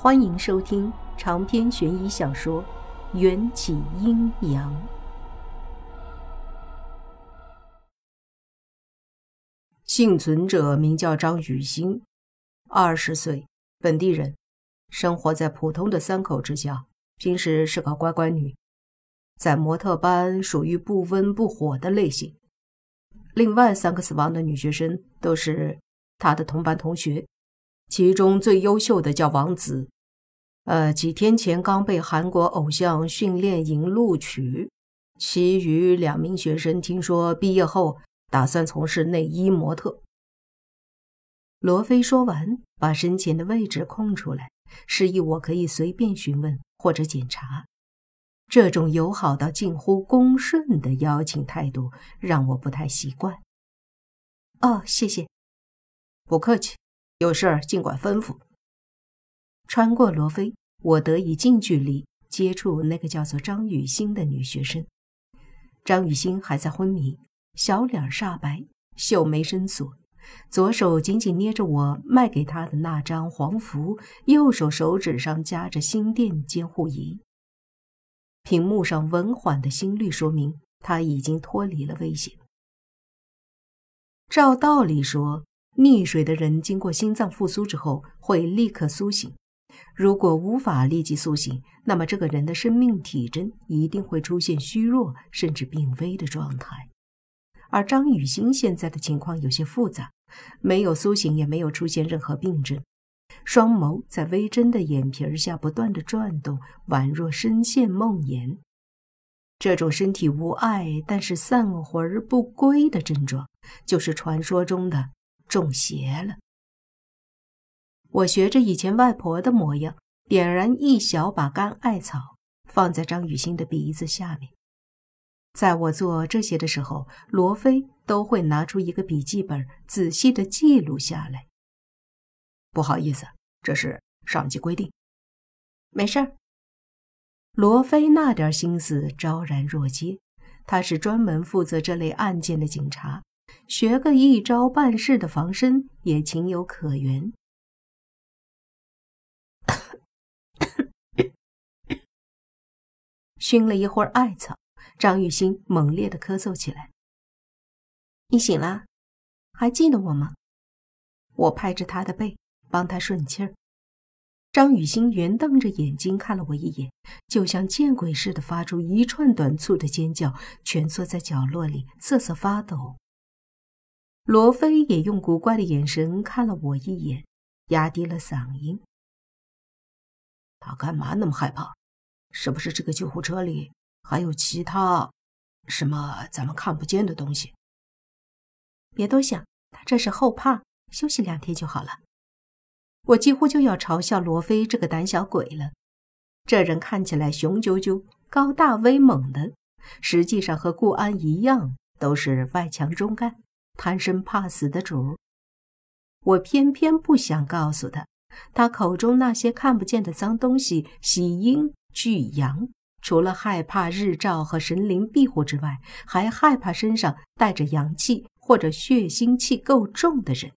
欢迎收听长篇悬疑小说《缘起阴阳》。幸存者名叫张雨欣，二十岁，本地人，生活在普通的三口之家，平时是个乖乖女，在模特班属于不温不火的类型。另外三个死亡的女学生都是她的同班同学。其中最优秀的叫王子，呃，几天前刚被韩国偶像训练营录取。其余两名学生听说毕业后打算从事内衣模特。罗非说完，把身前的位置空出来，示意我可以随便询问或者检查。这种友好到近乎恭顺的邀请态度让我不太习惯。哦，谢谢，不客气。有事儿尽管吩咐。穿过罗非，我得以近距离接触那个叫做张雨欣的女学生。张雨欣还在昏迷，小脸煞白，秀眉深锁，左手紧紧捏着我卖给她的那张黄符，右手手指上夹着心电监护仪。屏幕上稳缓的心率说明她已经脱离了危险。照道理说。溺水的人经过心脏复苏之后会立刻苏醒，如果无法立即苏醒，那么这个人的生命体征一定会出现虚弱甚至病危的状态。而张雨欣现在的情况有些复杂，没有苏醒，也没有出现任何病症，双眸在微睁的眼皮下不断的转动，宛若深陷梦魇。这种身体无碍但是散魂不归的症状，就是传说中的。中邪了。我学着以前外婆的模样，点燃一小把干艾草，放在张雨欣的鼻子下面。在我做这些的时候，罗非都会拿出一个笔记本，仔细的记录下来。不好意思，这是上级规定。没事儿。罗非那点心思昭然若揭，他是专门负责这类案件的警察。学个一招半式的防身也情有可原。熏了一会儿艾草，张雨欣猛烈的咳嗽起来。你醒了，还记得我吗？我拍着他的背，帮他顺气儿。张雨欣圆瞪着眼睛看了我一眼，就像见鬼似的发出一串短促的尖叫，蜷缩在角落里瑟瑟发抖。罗非也用古怪的眼神看了我一眼，压低了嗓音：“他干嘛那么害怕？是不是这个救护车里还有其他什么咱们看不见的东西？”别多想，他这是后怕，休息两天就好了。我几乎就要嘲笑罗非这个胆小鬼了。这人看起来雄赳赳、高大威猛的，实际上和顾安一样，都是外强中干。贪生怕死的主，我偏偏不想告诉他，他口中那些看不见的脏东西喜阴惧阳，除了害怕日照和神灵庇护之外，还害怕身上带着阳气或者血腥气够重的人。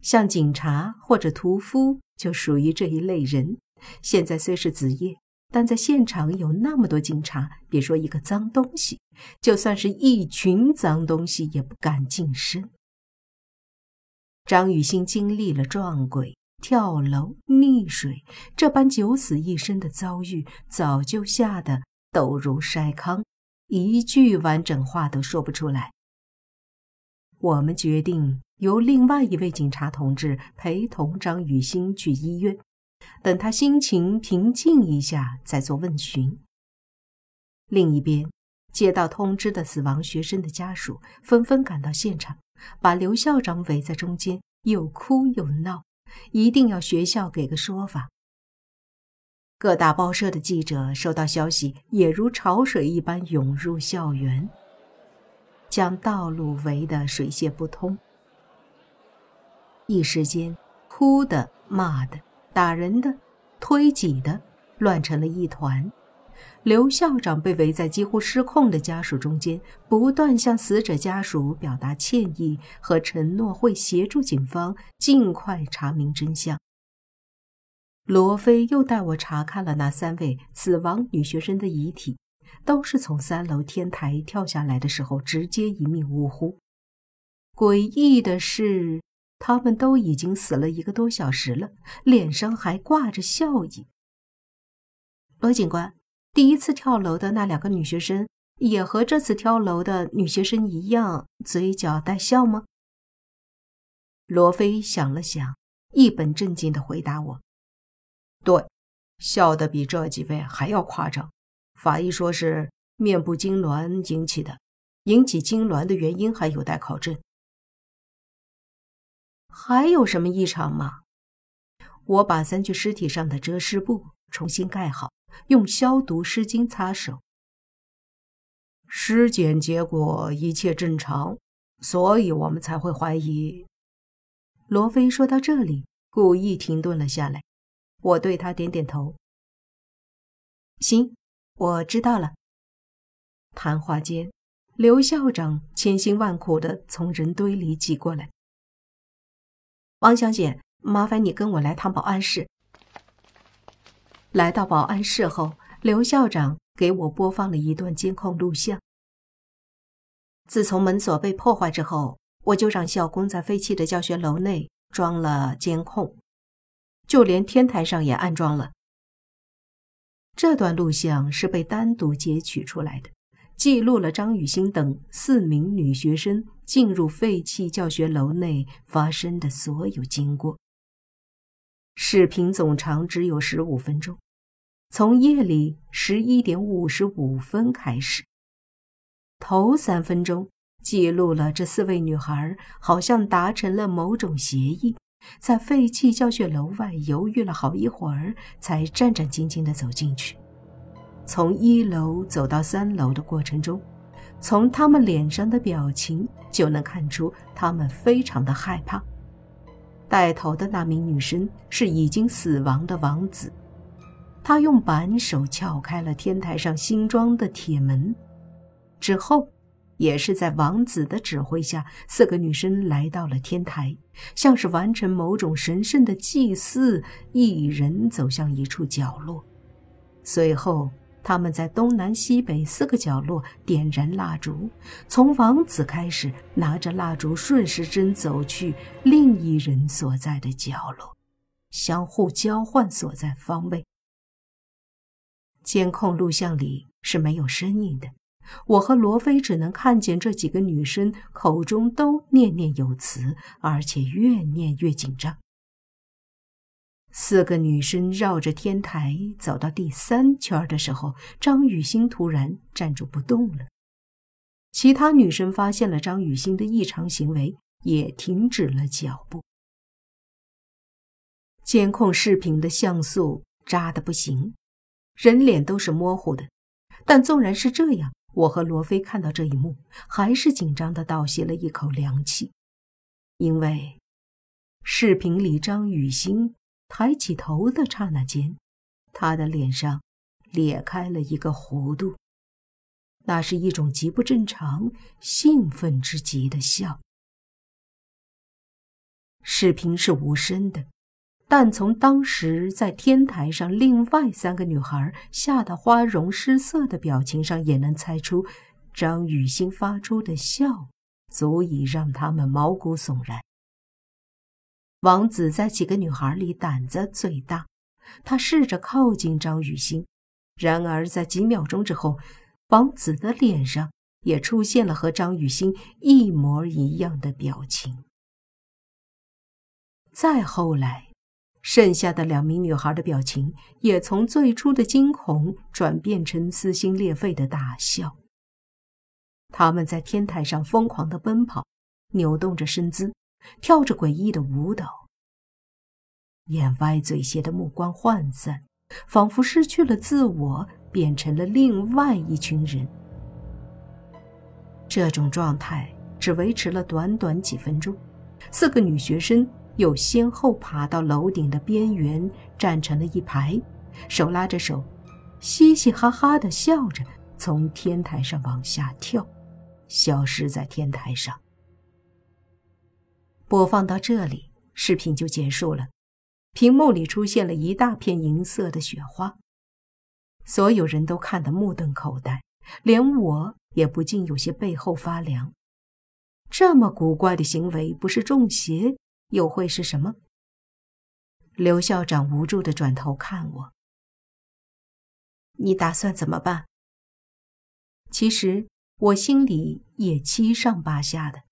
像警察或者屠夫就属于这一类人。现在虽是子夜。但在现场有那么多警察，别说一个脏东西，就算是一群脏东西也不敢近身。张雨欣经历了撞鬼、跳楼、溺水这般九死一生的遭遇，早就吓得抖如筛糠，一句完整话都说不出来。我们决定由另外一位警察同志陪同张雨欣去医院。等他心情平静一下，再做问询。另一边，接到通知的死亡学生的家属纷纷赶到现场，把刘校长围在中间，又哭又闹，一定要学校给个说法。各大报社的记者收到消息，也如潮水一般涌入校园，将道路围得水泄不通。一时间，哭的、骂的。打人的、推挤的，乱成了一团。刘校长被围在几乎失控的家属中间，不断向死者家属表达歉意和承诺，会协助警方尽快查明真相。罗非又带我查看了那三位死亡女学生的遗体，都是从三楼天台跳下来的时候直接一命呜呼。诡异的是，他们都已经死了一个多小时了，脸上还挂着笑意。罗警官，第一次跳楼的那两个女学生也和这次跳楼的女学生一样，嘴角带笑吗？罗非想了想，一本正经的回答我。对，笑得比这几位还要夸张。法医说是面部痉挛引起的，引起痉挛的原因还有待考证。还有什么异常吗？我把三具尸体上的遮尸布重新盖好，用消毒湿巾擦手。尸检结果一切正常，所以我们才会怀疑。罗非说到这里，故意停顿了下来。我对他点点头。行，我知道了。谈话间，刘校长千辛万苦地从人堆里挤过来。王小姐，麻烦你跟我来趟保安室。来到保安室后，刘校长给我播放了一段监控录像。自从门锁被破坏之后，我就让校工在废弃的教学楼内装了监控。就连天台上也安装了。这段录像是被单独截取出来的，记录了张雨欣等四名女学生进入废弃教学楼内发生的所有经过。视频总长只有十五分钟，从夜里十一点五十五分开始。头三分钟记录了这四位女孩好像达成了某种协议。在废弃教学楼外犹豫了好一会儿，才战战兢兢地走进去。从一楼走到三楼的过程中，从他们脸上的表情就能看出他们非常的害怕。带头的那名女生是已经死亡的王子，她用扳手撬开了天台上新装的铁门，之后。也是在王子的指挥下，四个女生来到了天台，像是完成某种神圣的祭祀，一人走向一处角落。随后，他们在东南西北四个角落点燃蜡烛，从王子开始，拿着蜡烛顺时针走去另一人所在的角落，相互交换所在方位。监控录像里是没有声音的。我和罗非只能看见这几个女生口中都念念有词，而且越念越紧张。四个女生绕着天台走到第三圈的时候，张雨欣突然站住不动了。其他女生发现了张雨欣的异常行为，也停止了脚步。监控视频的像素渣的不行，人脸都是模糊的，但纵然是这样。我和罗非看到这一幕，还是紧张的倒吸了一口凉气，因为视频里张雨欣抬起头的刹那间，她的脸上裂开了一个弧度，那是一种极不正常、兴奋之极的笑。视频是无声的。但从当时在天台上另外三个女孩吓得花容失色的表情上，也能猜出张雨欣发出的笑足以让他们毛骨悚然。王子在几个女孩里胆子最大，他试着靠近张雨欣，然而在几秒钟之后，王子的脸上也出现了和张雨欣一模一样的表情。再后来。剩下的两名女孩的表情也从最初的惊恐转变成撕心裂肺的大笑。他们在天台上疯狂地奔跑，扭动着身姿，跳着诡异的舞蹈，眼歪嘴斜的目光涣散，仿佛失去了自我，变成了另外一群人。这种状态只维持了短短几分钟，四个女学生。又先后爬到楼顶的边缘，站成了一排，手拉着手，嘻嘻哈哈的笑着，从天台上往下跳，消失在天台上。播放到这里，视频就结束了。屏幕里出现了一大片银色的雪花，所有人都看得目瞪口呆，连我也不禁有些背后发凉。这么古怪的行为，不是中邪，又会是什么？刘校长无助的转头看我：“你打算怎么办？”其实我心里也七上八下的。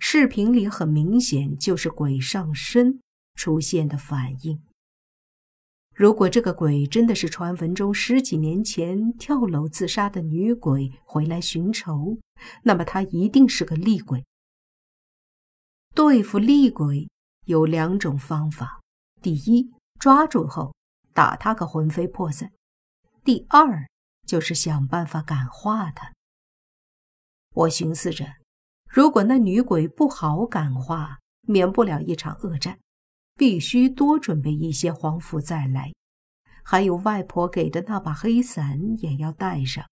视频里很明显就是鬼上身。出现的反应。如果这个鬼真的是传闻中十几年前跳楼自杀的女鬼回来寻仇，那么她一定是个厉鬼。对付厉鬼有两种方法：第一，抓住后打他个魂飞魄散；第二，就是想办法感化他。我寻思着，如果那女鬼不好感化，免不了一场恶战。必须多准备一些黄符再来，还有外婆给的那把黑伞也要带上。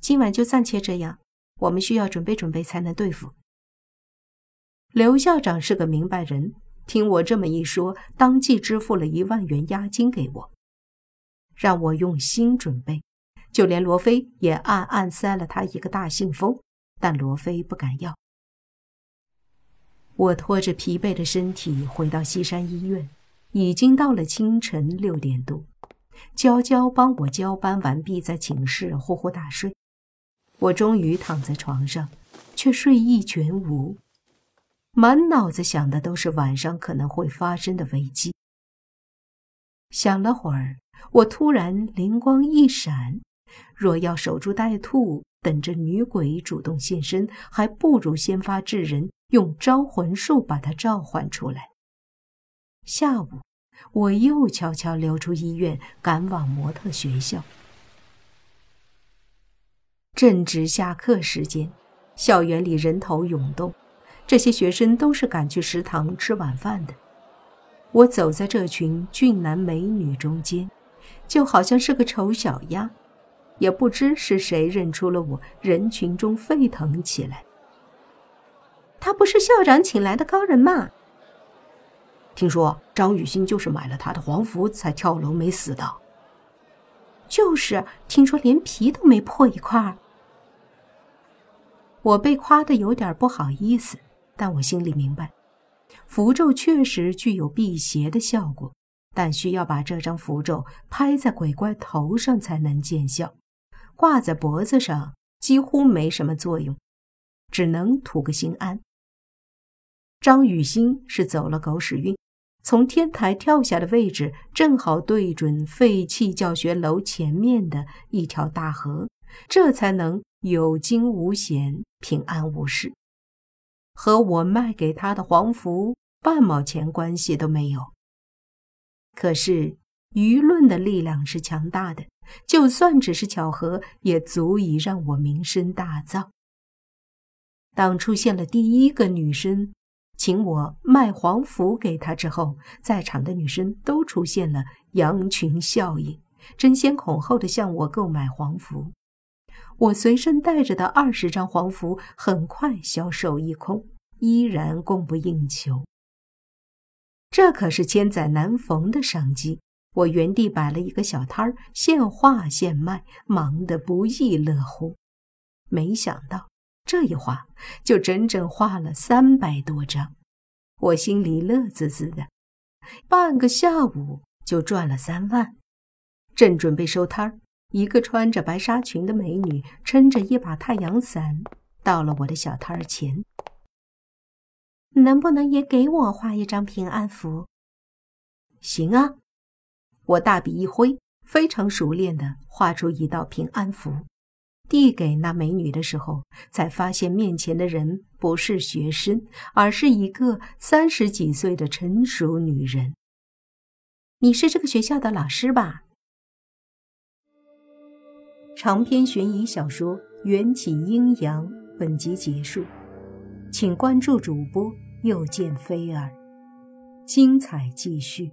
今晚就暂且这样，我们需要准备准备才能对付。刘校长是个明白人，听我这么一说，当即支付了一万元押金给我，让我用心准备。就连罗非也暗暗塞了他一个大信封，但罗非不敢要。我拖着疲惫的身体回到西山医院，已经到了清晨六点多。娇娇帮我交班完毕，在寝室呼呼大睡。我终于躺在床上，却睡意全无，满脑子想的都是晚上可能会发生的危机。想了会儿，我突然灵光一闪：若要守株待兔，等着女鬼主动现身，还不如先发制人。用招魂术把她召唤出来。下午，我又悄悄溜出医院，赶往模特学校。正值下课时间，校园里人头涌动，这些学生都是赶去食堂吃晚饭的。我走在这群俊男美女中间，就好像是个丑小鸭，也不知是谁认出了我，人群中沸腾起来。他不是校长请来的高人吗？听说张雨欣就是买了他的黄符才跳楼没死的。就是，听说连皮都没破一块。我被夸的有点不好意思，但我心里明白，符咒确实具有辟邪的效果，但需要把这张符咒拍在鬼怪头上才能见效，挂在脖子上几乎没什么作用，只能图个心安。张雨欣是走了狗屎运，从天台跳下的位置正好对准废弃教学楼前面的一条大河，这才能有惊无险、平安无事。和我卖给他的黄符半毛钱关系都没有。可是舆论的力量是强大的，就算只是巧合，也足以让我名声大噪。当出现了第一个女生。请我卖黄符给她之后，在场的女生都出现了羊群效应，争先恐后的向我购买黄符。我随身带着的二十张黄符很快销售一空，依然供不应求。这可是千载难逢的商机，我原地摆了一个小摊儿，现画现卖，忙得不亦乐乎。没想到。这一画就整整画了三百多张，我心里乐滋滋的，半个下午就赚了三万。正准备收摊儿，一个穿着白纱裙的美女撑着一把太阳伞到了我的小摊儿前。能不能也给我画一张平安符？行啊，我大笔一挥，非常熟练的画出一道平安符。递给那美女的时候，才发现面前的人不是学生，而是一个三十几岁的成熟女人。你是这个学校的老师吧？长篇悬疑小说《缘起阴阳》本集结束，请关注主播又见菲儿，精彩继续。